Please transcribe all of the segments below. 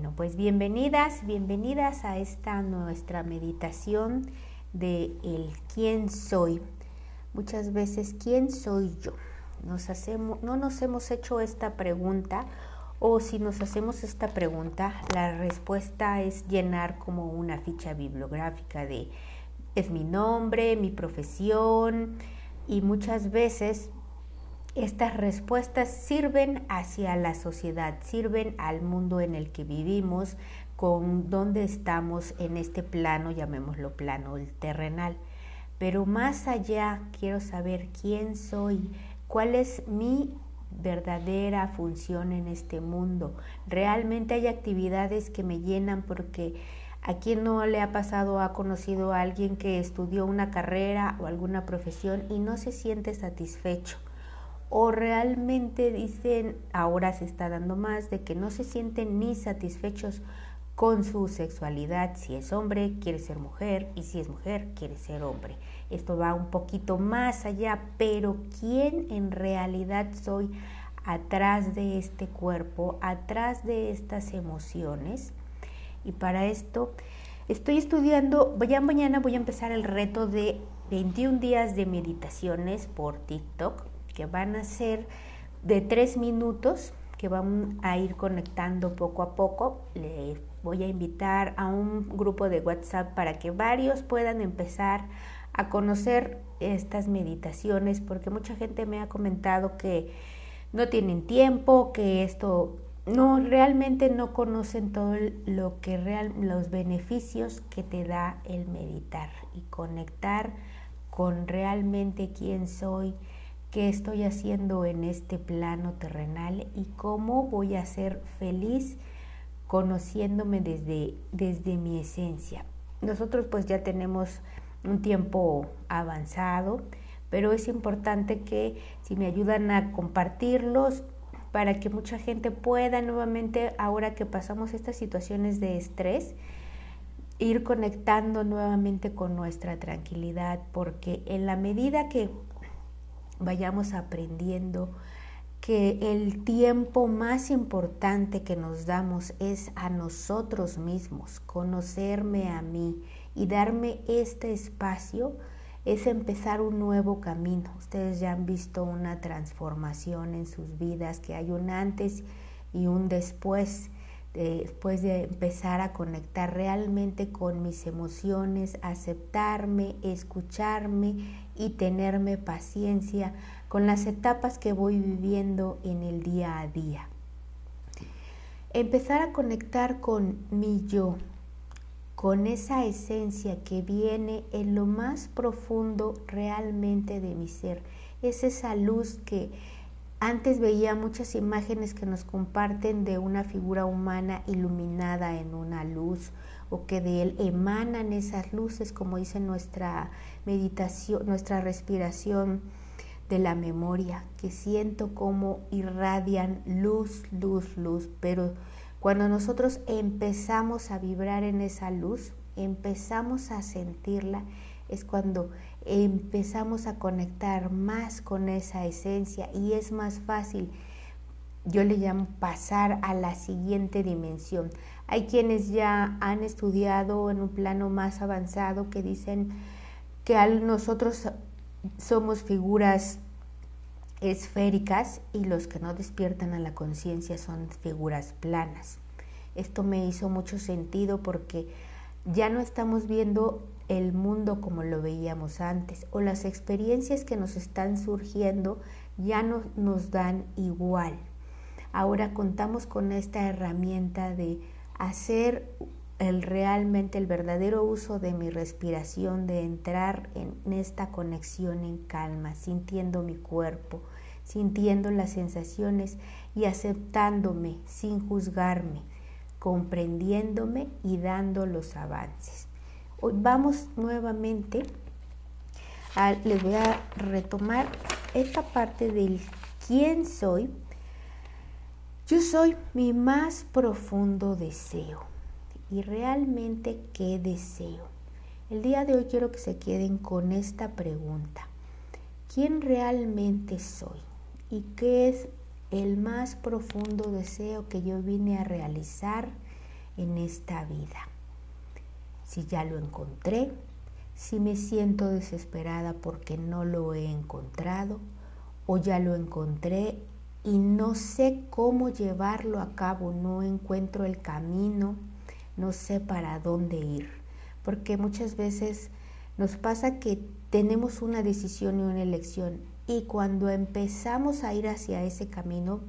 Bueno, pues bienvenidas, bienvenidas a esta nuestra meditación de el quién soy. Muchas veces, ¿quién soy yo? Nos hacemos, no nos hemos hecho esta pregunta o si nos hacemos esta pregunta, la respuesta es llenar como una ficha bibliográfica de es mi nombre, mi profesión y muchas veces estas respuestas sirven hacia la sociedad, sirven al mundo en el que vivimos, con donde estamos en este plano, llamémoslo plano, terrenal. Pero más allá quiero saber quién soy, cuál es mi verdadera función en este mundo. Realmente hay actividades que me llenan porque a quien no le ha pasado ha conocido a alguien que estudió una carrera o alguna profesión y no se siente satisfecho o realmente dicen, ahora se está dando más, de que no se sienten ni satisfechos con su sexualidad, si es hombre, quiere ser mujer, y si es mujer, quiere ser hombre. Esto va un poquito más allá, pero ¿quién en realidad soy atrás de este cuerpo, atrás de estas emociones? Y para esto estoy estudiando, ya mañana voy a empezar el reto de 21 días de meditaciones por TikTok van a ser de tres minutos que van a ir conectando poco a poco. Les voy a invitar a un grupo de WhatsApp para que varios puedan empezar a conocer estas meditaciones, porque mucha gente me ha comentado que no tienen tiempo, que esto no realmente no conocen todo lo que real, los beneficios que te da el meditar y conectar con realmente quién soy, qué estoy haciendo en este plano terrenal y cómo voy a ser feliz conociéndome desde, desde mi esencia. Nosotros pues ya tenemos un tiempo avanzado, pero es importante que si me ayudan a compartirlos para que mucha gente pueda nuevamente, ahora que pasamos estas situaciones de estrés, ir conectando nuevamente con nuestra tranquilidad, porque en la medida que vayamos aprendiendo que el tiempo más importante que nos damos es a nosotros mismos, conocerme a mí y darme este espacio es empezar un nuevo camino. Ustedes ya han visto una transformación en sus vidas, que hay un antes y un después, después de empezar a conectar realmente con mis emociones, aceptarme, escucharme y tenerme paciencia con las etapas que voy viviendo en el día a día. Empezar a conectar con mi yo, con esa esencia que viene en lo más profundo realmente de mi ser. Es esa luz que antes veía muchas imágenes que nos comparten de una figura humana iluminada en una luz o que de él emanan esas luces, como dice nuestra meditación, nuestra respiración de la memoria, que siento como irradian luz, luz, luz, pero cuando nosotros empezamos a vibrar en esa luz, empezamos a sentirla, es cuando empezamos a conectar más con esa esencia y es más fácil, yo le llamo pasar a la siguiente dimensión. Hay quienes ya han estudiado en un plano más avanzado que dicen que nosotros somos figuras esféricas y los que no despiertan a la conciencia son figuras planas. Esto me hizo mucho sentido porque ya no estamos viendo el mundo como lo veíamos antes o las experiencias que nos están surgiendo ya no nos dan igual. Ahora contamos con esta herramienta de hacer el realmente el verdadero uso de mi respiración, de entrar en esta conexión en calma, sintiendo mi cuerpo, sintiendo las sensaciones y aceptándome sin juzgarme, comprendiéndome y dando los avances. Hoy vamos nuevamente a, les voy a retomar esta parte del quién soy yo soy mi más profundo deseo. ¿Y realmente qué deseo? El día de hoy quiero que se queden con esta pregunta. ¿Quién realmente soy? ¿Y qué es el más profundo deseo que yo vine a realizar en esta vida. Si ya lo encontré, si me siento desesperada porque no lo he encontrado o ya lo encontré y no sé cómo llevarlo a cabo, no encuentro el camino, no sé para dónde ir. Porque muchas veces nos pasa que tenemos una decisión y una elección y cuando empezamos a ir hacia ese camino,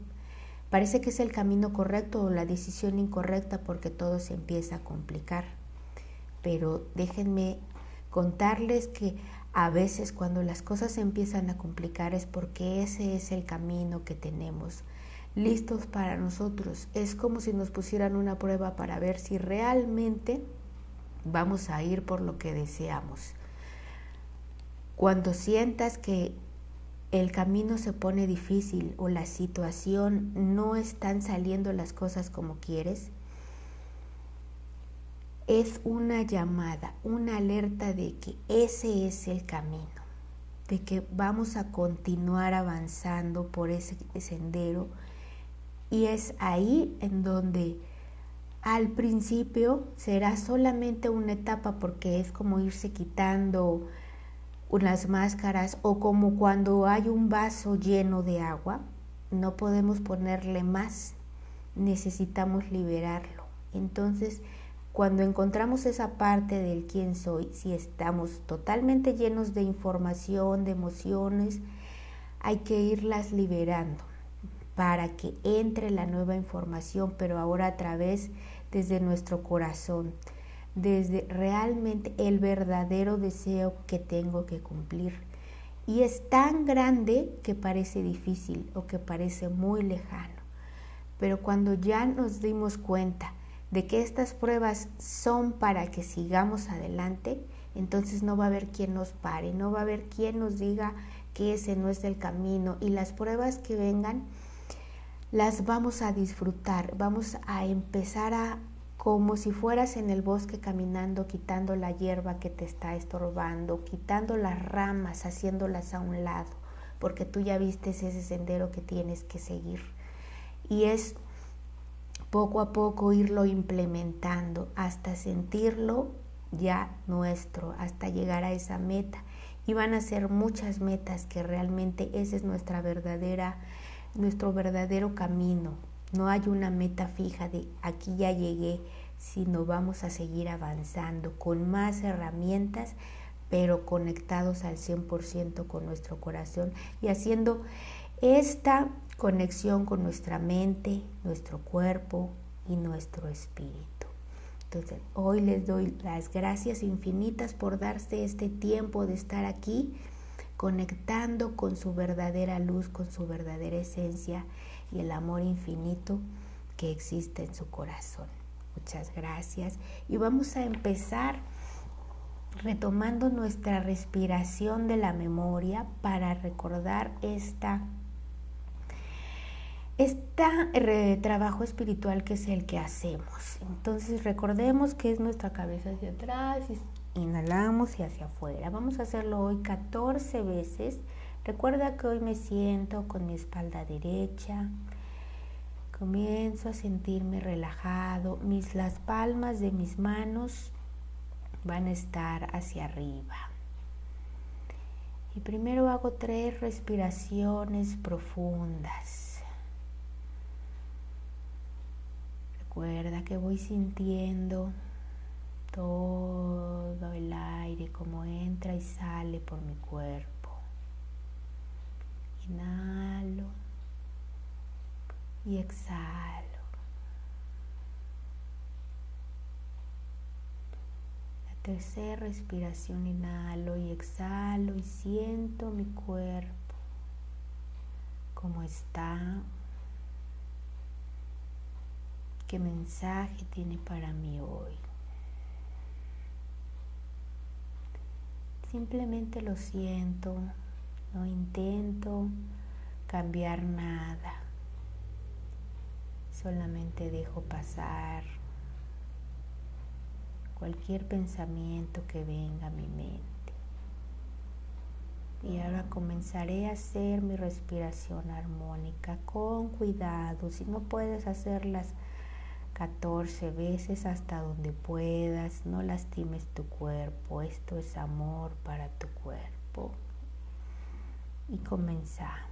parece que es el camino correcto o la decisión incorrecta porque todo se empieza a complicar. Pero déjenme contarles que a veces cuando las cosas se empiezan a complicar es porque ese es el camino que tenemos listos para nosotros. Es como si nos pusieran una prueba para ver si realmente vamos a ir por lo que deseamos. Cuando sientas que el camino se pone difícil o la situación no están saliendo las cosas como quieres, es una llamada, una alerta de que ese es el camino, de que vamos a continuar avanzando por ese sendero y es ahí en donde al principio será solamente una etapa porque es como irse quitando unas máscaras o como cuando hay un vaso lleno de agua, no podemos ponerle más, necesitamos liberarlo. Entonces, cuando encontramos esa parte del quién soy, si estamos totalmente llenos de información, de emociones, hay que irlas liberando para que entre la nueva información, pero ahora a través desde nuestro corazón, desde realmente el verdadero deseo que tengo que cumplir. Y es tan grande que parece difícil o que parece muy lejano. Pero cuando ya nos dimos cuenta de que estas pruebas son para que sigamos adelante, entonces no va a haber quien nos pare, no va a haber quien nos diga que ese no es el camino y las pruebas que vengan las vamos a disfrutar, vamos a empezar a como si fueras en el bosque caminando, quitando la hierba que te está estorbando, quitando las ramas, haciéndolas a un lado, porque tú ya viste ese sendero que tienes que seguir. Y es poco a poco irlo implementando hasta sentirlo ya nuestro, hasta llegar a esa meta. Y van a ser muchas metas que realmente ese es nuestra verdadera, nuestro verdadero camino. No hay una meta fija de aquí ya llegué, sino vamos a seguir avanzando con más herramientas, pero conectados al 100% con nuestro corazón y haciendo esta conexión con nuestra mente, nuestro cuerpo y nuestro espíritu. Entonces, hoy les doy las gracias infinitas por darse este tiempo de estar aquí conectando con su verdadera luz, con su verdadera esencia y el amor infinito que existe en su corazón. Muchas gracias y vamos a empezar retomando nuestra respiración de la memoria para recordar esta este trabajo espiritual que es el que hacemos. Entonces recordemos que es nuestra cabeza hacia atrás, inhalamos y hacia afuera. Vamos a hacerlo hoy 14 veces. Recuerda que hoy me siento con mi espalda derecha. Comienzo a sentirme relajado. Mis, las palmas de mis manos van a estar hacia arriba. Y primero hago tres respiraciones profundas. Recuerda que voy sintiendo todo el aire como entra y sale por mi cuerpo. Inhalo y exhalo. La tercera respiración, inhalo y exhalo y siento mi cuerpo como está ¿Qué mensaje tiene para mí hoy? Simplemente lo siento, no intento cambiar nada, solamente dejo pasar cualquier pensamiento que venga a mi mente. Y ahora comenzaré a hacer mi respiración armónica con cuidado. Si no puedes hacerlas 14 veces hasta donde puedas, no lastimes tu cuerpo, esto es amor para tu cuerpo. Y comenzamos.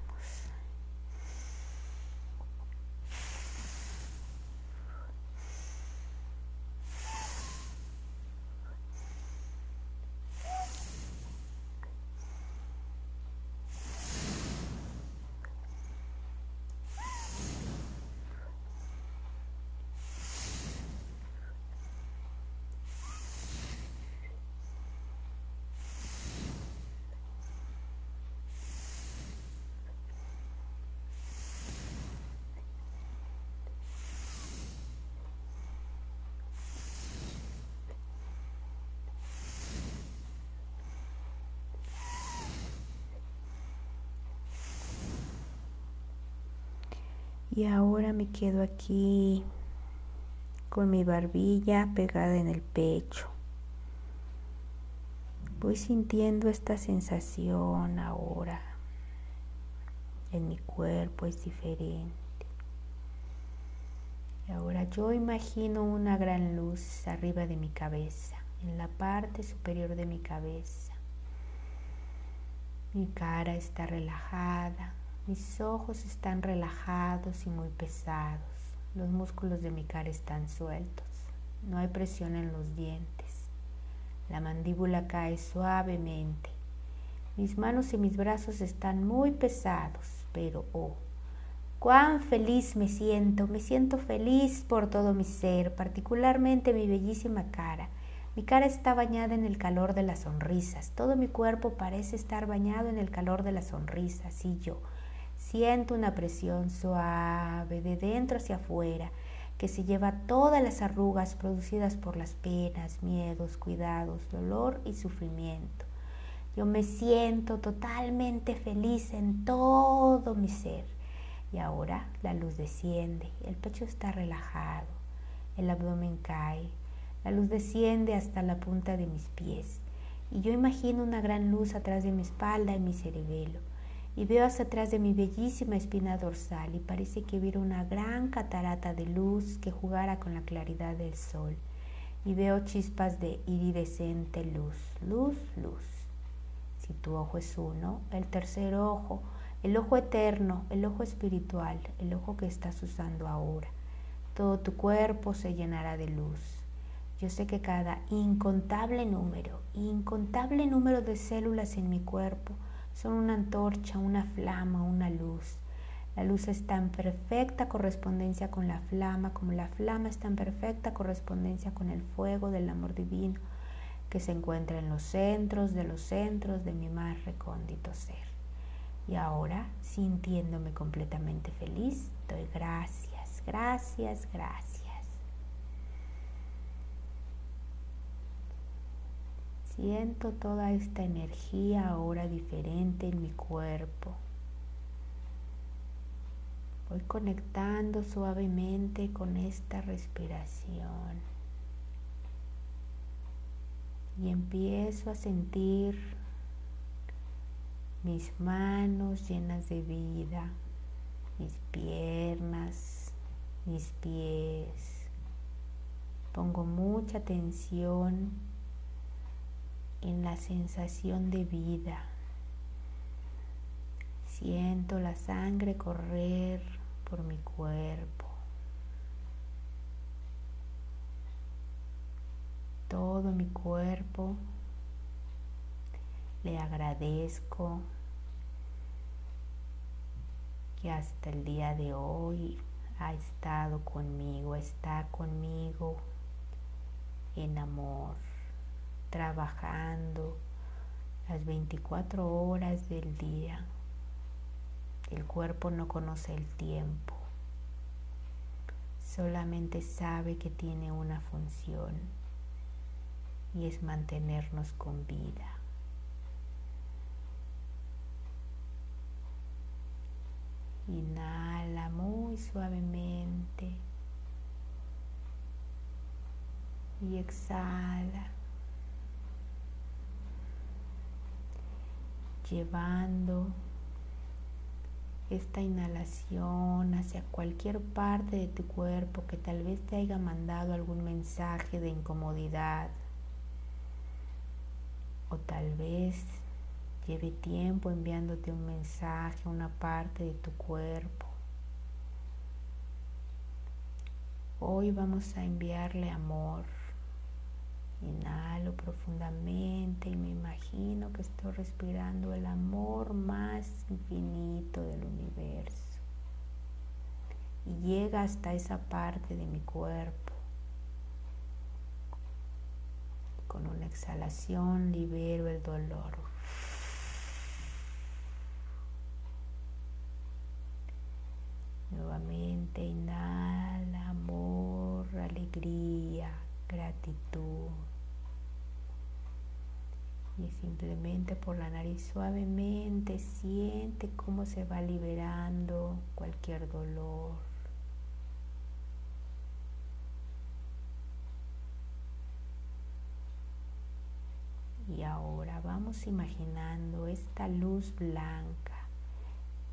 Y ahora me quedo aquí con mi barbilla pegada en el pecho. Voy sintiendo esta sensación ahora. En mi cuerpo es diferente. Y ahora yo imagino una gran luz arriba de mi cabeza, en la parte superior de mi cabeza. Mi cara está relajada, mis ojos están relajados y muy pesados. Los músculos de mi cara están sueltos. No hay presión en los dientes. La mandíbula cae suavemente. Mis manos y mis brazos están muy pesados, pero oh, cuán feliz me siento. Me siento feliz por todo mi ser, particularmente mi bellísima cara. Mi cara está bañada en el calor de las sonrisas. Todo mi cuerpo parece estar bañado en el calor de las sonrisas y yo Siento una presión suave de dentro hacia afuera que se lleva todas las arrugas producidas por las penas, miedos, cuidados, dolor y sufrimiento. Yo me siento totalmente feliz en todo mi ser. Y ahora la luz desciende, el pecho está relajado, el abdomen cae, la luz desciende hasta la punta de mis pies. Y yo imagino una gran luz atrás de mi espalda y mi cerebelo y veo hacia atrás de mi bellísima espina dorsal y parece que hubiera una gran catarata de luz que jugara con la claridad del sol y veo chispas de iridescente luz, luz, luz. Si tu ojo es uno, el tercer ojo, el ojo eterno, el ojo espiritual, el ojo que estás usando ahora, todo tu cuerpo se llenará de luz. Yo sé que cada incontable número, incontable número de células en mi cuerpo, son una antorcha, una flama, una luz. La luz está en perfecta correspondencia con la flama, como la flama está en perfecta correspondencia con el fuego del amor divino que se encuentra en los centros de los centros de mi más recóndito ser. Y ahora, sintiéndome completamente feliz, doy gracias, gracias, gracias. Siento toda esta energía ahora diferente en mi cuerpo. Voy conectando suavemente con esta respiración. Y empiezo a sentir mis manos llenas de vida, mis piernas, mis pies. Pongo mucha atención en la sensación de vida. Siento la sangre correr por mi cuerpo. Todo mi cuerpo le agradezco que hasta el día de hoy ha estado conmigo, está conmigo en amor trabajando las 24 horas del día. El cuerpo no conoce el tiempo, solamente sabe que tiene una función y es mantenernos con vida. Inhala muy suavemente y exhala. Llevando esta inhalación hacia cualquier parte de tu cuerpo que tal vez te haya mandado algún mensaje de incomodidad o tal vez lleve tiempo enviándote un mensaje a una parte de tu cuerpo. Hoy vamos a enviarle amor. Inhalo profundamente y me imagino que estoy respirando el amor más infinito del universo. Y llega hasta esa parte de mi cuerpo. Con una exhalación libero el dolor. Nuevamente inhala amor, alegría, gratitud. Y simplemente por la nariz suavemente siente cómo se va liberando cualquier dolor. Y ahora vamos imaginando esta luz blanca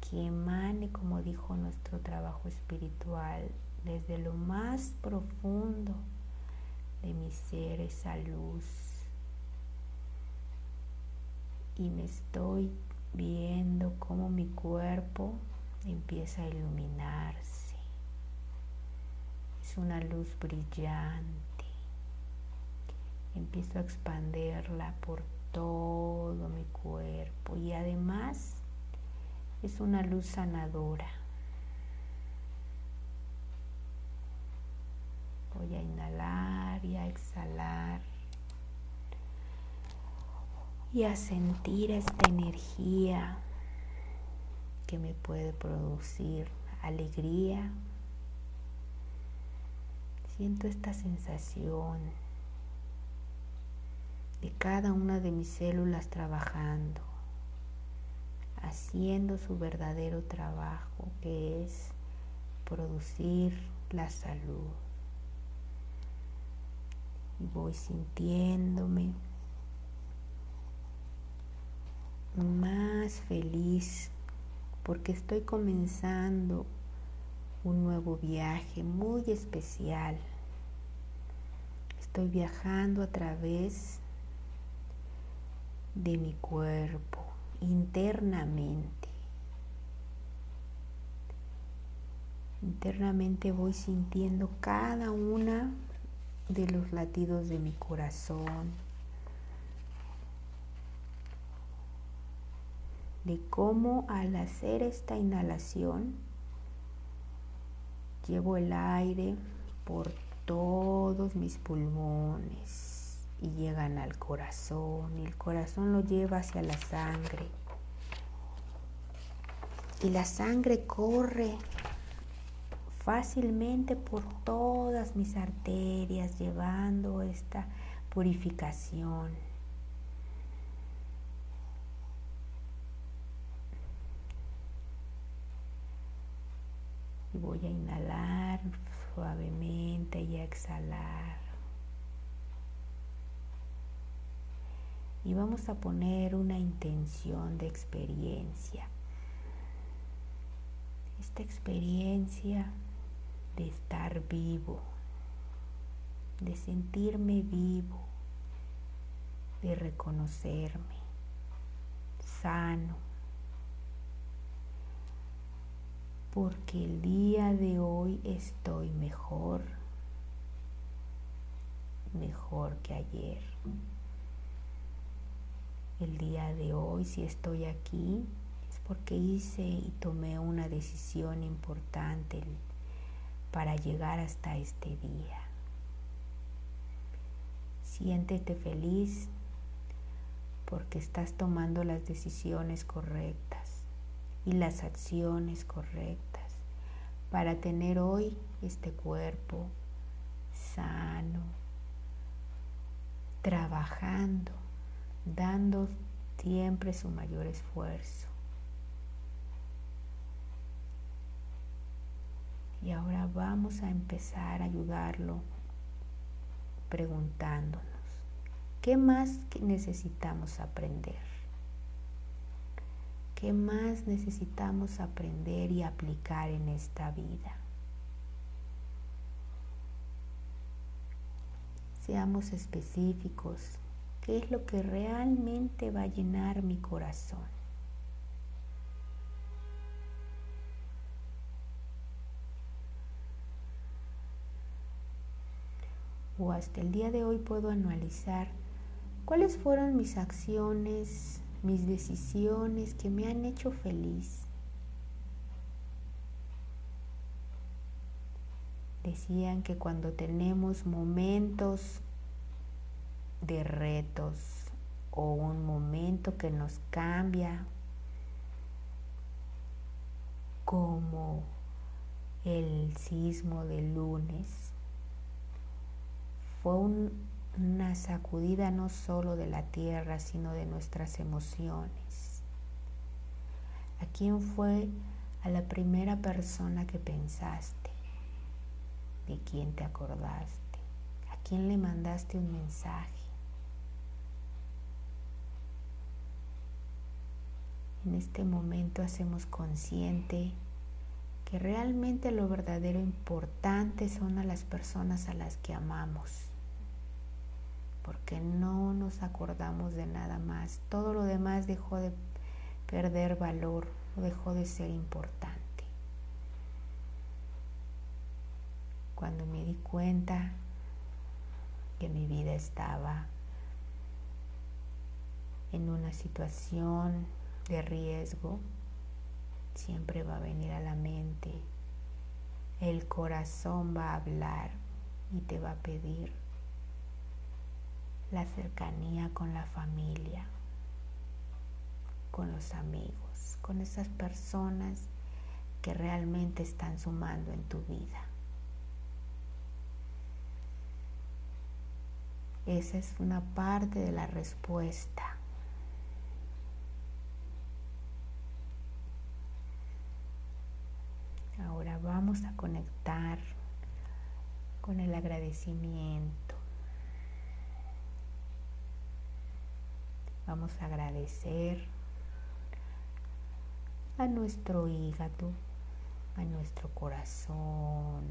que emane, como dijo nuestro trabajo espiritual, desde lo más profundo de mi ser esa luz. Y me estoy viendo cómo mi cuerpo empieza a iluminarse. Es una luz brillante. Empiezo a expanderla por todo mi cuerpo y además es una luz sanadora. Voy a inhalar y a exhalar y a sentir esta energía que me puede producir alegría. Siento esta sensación de cada una de mis células trabajando, haciendo su verdadero trabajo, que es producir la salud y voy sintiéndome feliz porque estoy comenzando un nuevo viaje muy especial. Estoy viajando a través de mi cuerpo internamente. Internamente voy sintiendo cada una de los latidos de mi corazón, de cómo al hacer esta inhalación llevo el aire por todos mis pulmones y llegan al corazón y el corazón lo lleva hacia la sangre y la sangre corre fácilmente por todas mis arterias, llevando esta purificación. Voy a inhalar suavemente y a exhalar. Y vamos a poner una intención de experiencia. Esta experiencia de estar vivo, de sentirme vivo, de reconocerme sano, porque el día de hoy estoy mejor, mejor que ayer. El día de hoy, si estoy aquí, es porque hice y tomé una decisión importante para llegar hasta este día. Siéntete feliz porque estás tomando las decisiones correctas y las acciones correctas para tener hoy este cuerpo sano, trabajando, dando siempre su mayor esfuerzo. Y ahora vamos a empezar a ayudarlo preguntándonos, ¿qué más necesitamos aprender? ¿Qué más necesitamos aprender y aplicar en esta vida? Seamos específicos. ¿Qué es lo que realmente va a llenar mi corazón? O hasta el día de hoy puedo analizar cuáles fueron mis acciones, mis decisiones que me han hecho feliz. Decían que cuando tenemos momentos de retos o un momento que nos cambia, como el sismo del lunes, fue una sacudida no solo de la tierra, sino de nuestras emociones. ¿A quién fue a la primera persona que pensaste? de quién te acordaste, a quién le mandaste un mensaje. En este momento hacemos consciente que realmente lo verdadero importante son a las personas a las que amamos, porque no nos acordamos de nada más. Todo lo demás dejó de perder valor, dejó de ser importante. cuando me di cuenta que mi vida estaba en una situación de riesgo, siempre va a venir a la mente, el corazón va a hablar y te va a pedir la cercanía con la familia, con los amigos, con esas personas que realmente están sumando en tu vida. Esa es una parte de la respuesta. Ahora vamos a conectar con el agradecimiento. Vamos a agradecer a nuestro hígado, a nuestro corazón,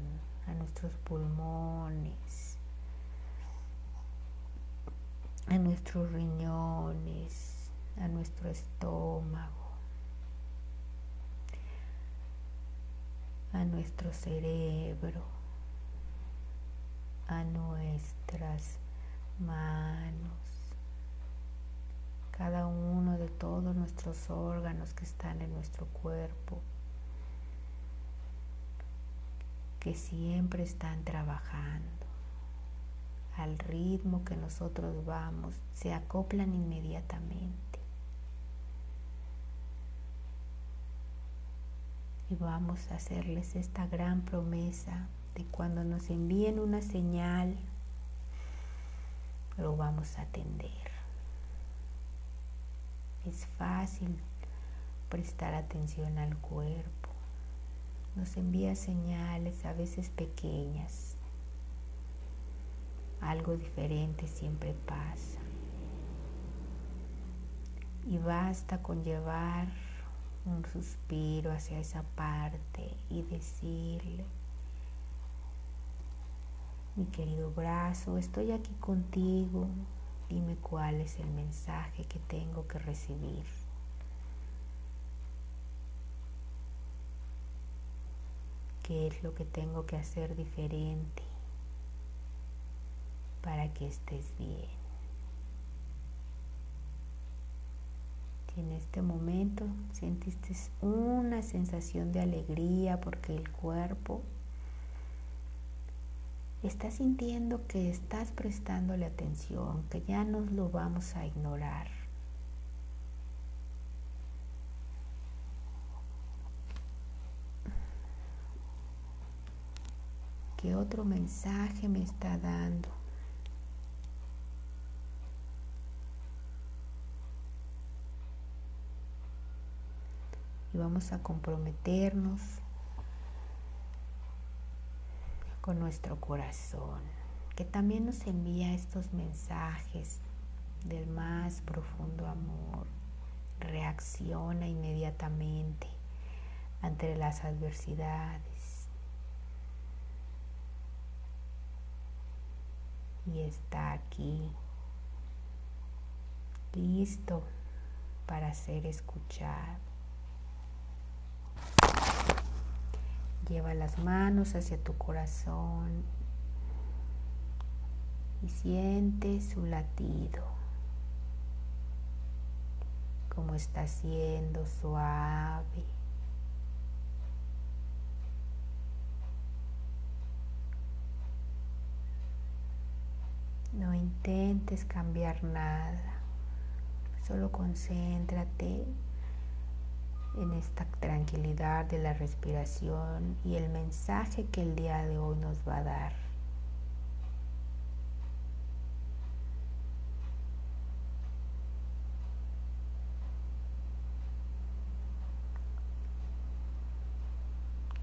a nuestros pulmones, a nuestros riñones, a nuestro estómago, a nuestro cerebro, a nuestras manos, cada uno de todos nuestros órganos que están en nuestro cuerpo, que siempre están trabajando al ritmo que nosotros vamos, se acoplan inmediatamente. Y vamos a hacerles esta gran promesa de cuando nos envíen una señal, lo vamos a atender. Es fácil prestar atención al cuerpo. Nos envía señales a veces pequeñas, algo diferente siempre pasa. Y basta con llevar un suspiro hacia esa parte y decirle, mi querido brazo, estoy aquí contigo, dime cuál es el mensaje que tengo que recibir. ¿Qué es lo que tengo que hacer diferente? para que estés bien. Si en este momento sentiste una sensación de alegría porque el cuerpo está sintiendo que estás prestándole atención, que ya no lo vamos a ignorar. ¿Qué otro mensaje me está dando? vamos a comprometernos con nuestro corazón, que también nos envía estos mensajes del más profundo amor, reacciona inmediatamente ante las adversidades y está aquí listo para ser escuchado. Lleva las manos hacia tu corazón y siente su latido, como está siendo suave. No intentes cambiar nada. Solo concéntrate en esta tranquilidad de la respiración y el mensaje que el día de hoy nos va a dar.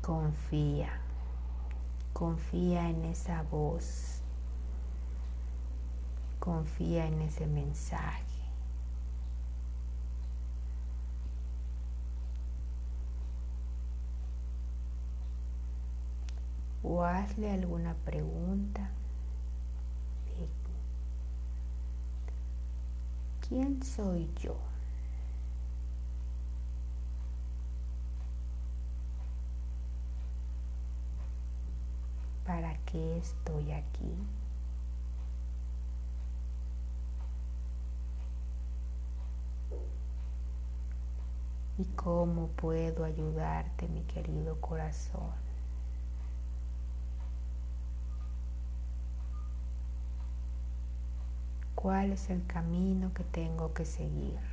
Confía, confía en esa voz, confía en ese mensaje. O hazle alguna pregunta. ¿Quién soy yo? ¿Para qué estoy aquí? ¿Y cómo puedo ayudarte, mi querido corazón? Cuál es el camino que tengo que seguir.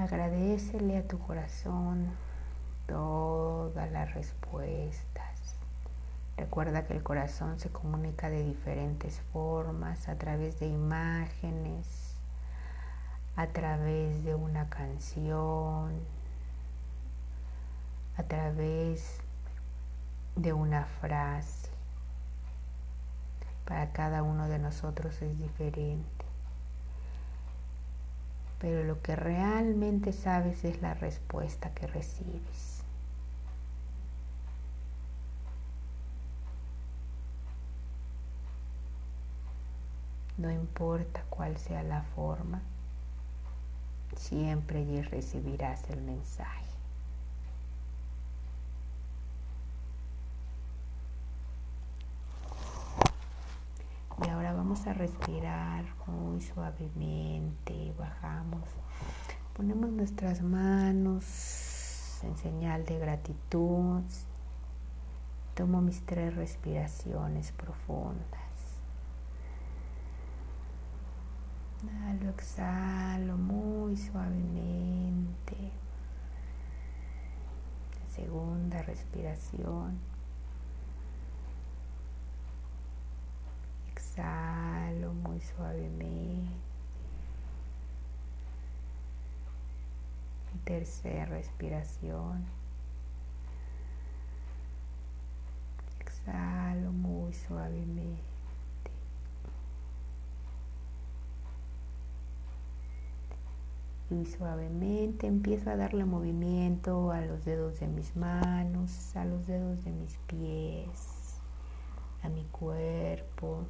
Agradecele a tu corazón todas las respuestas. Recuerda que el corazón se comunica de diferentes formas, a través de imágenes, a través de una canción, a través de una frase. Para cada uno de nosotros es diferente pero lo que realmente sabes es la respuesta que recibes. No importa cuál sea la forma, siempre recibirás el mensaje. Vamos a respirar muy suavemente, bajamos, ponemos nuestras manos en señal de gratitud. Tomo mis tres respiraciones profundas. Lo exhalo muy suavemente. Segunda respiración. Exhalo muy suavemente. tercera respiración. Exhalo muy suavemente. Y suavemente empiezo a darle movimiento a los dedos de mis manos, a los dedos de mis pies, a mi cuerpo.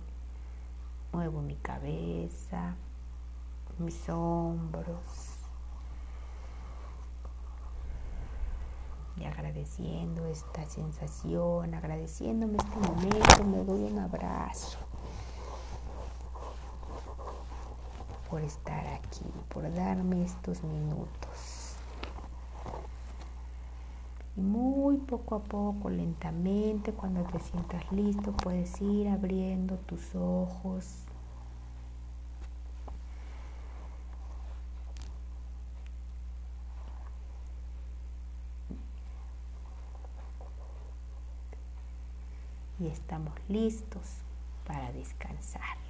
Muevo mi cabeza, mis hombros. Y agradeciendo esta sensación, agradeciéndome este momento, me doy un abrazo por estar aquí, por darme estos minutos. Y muy poco a poco, lentamente, cuando te sientas listo, puedes ir abriendo tus ojos. Y estamos listos para descansar.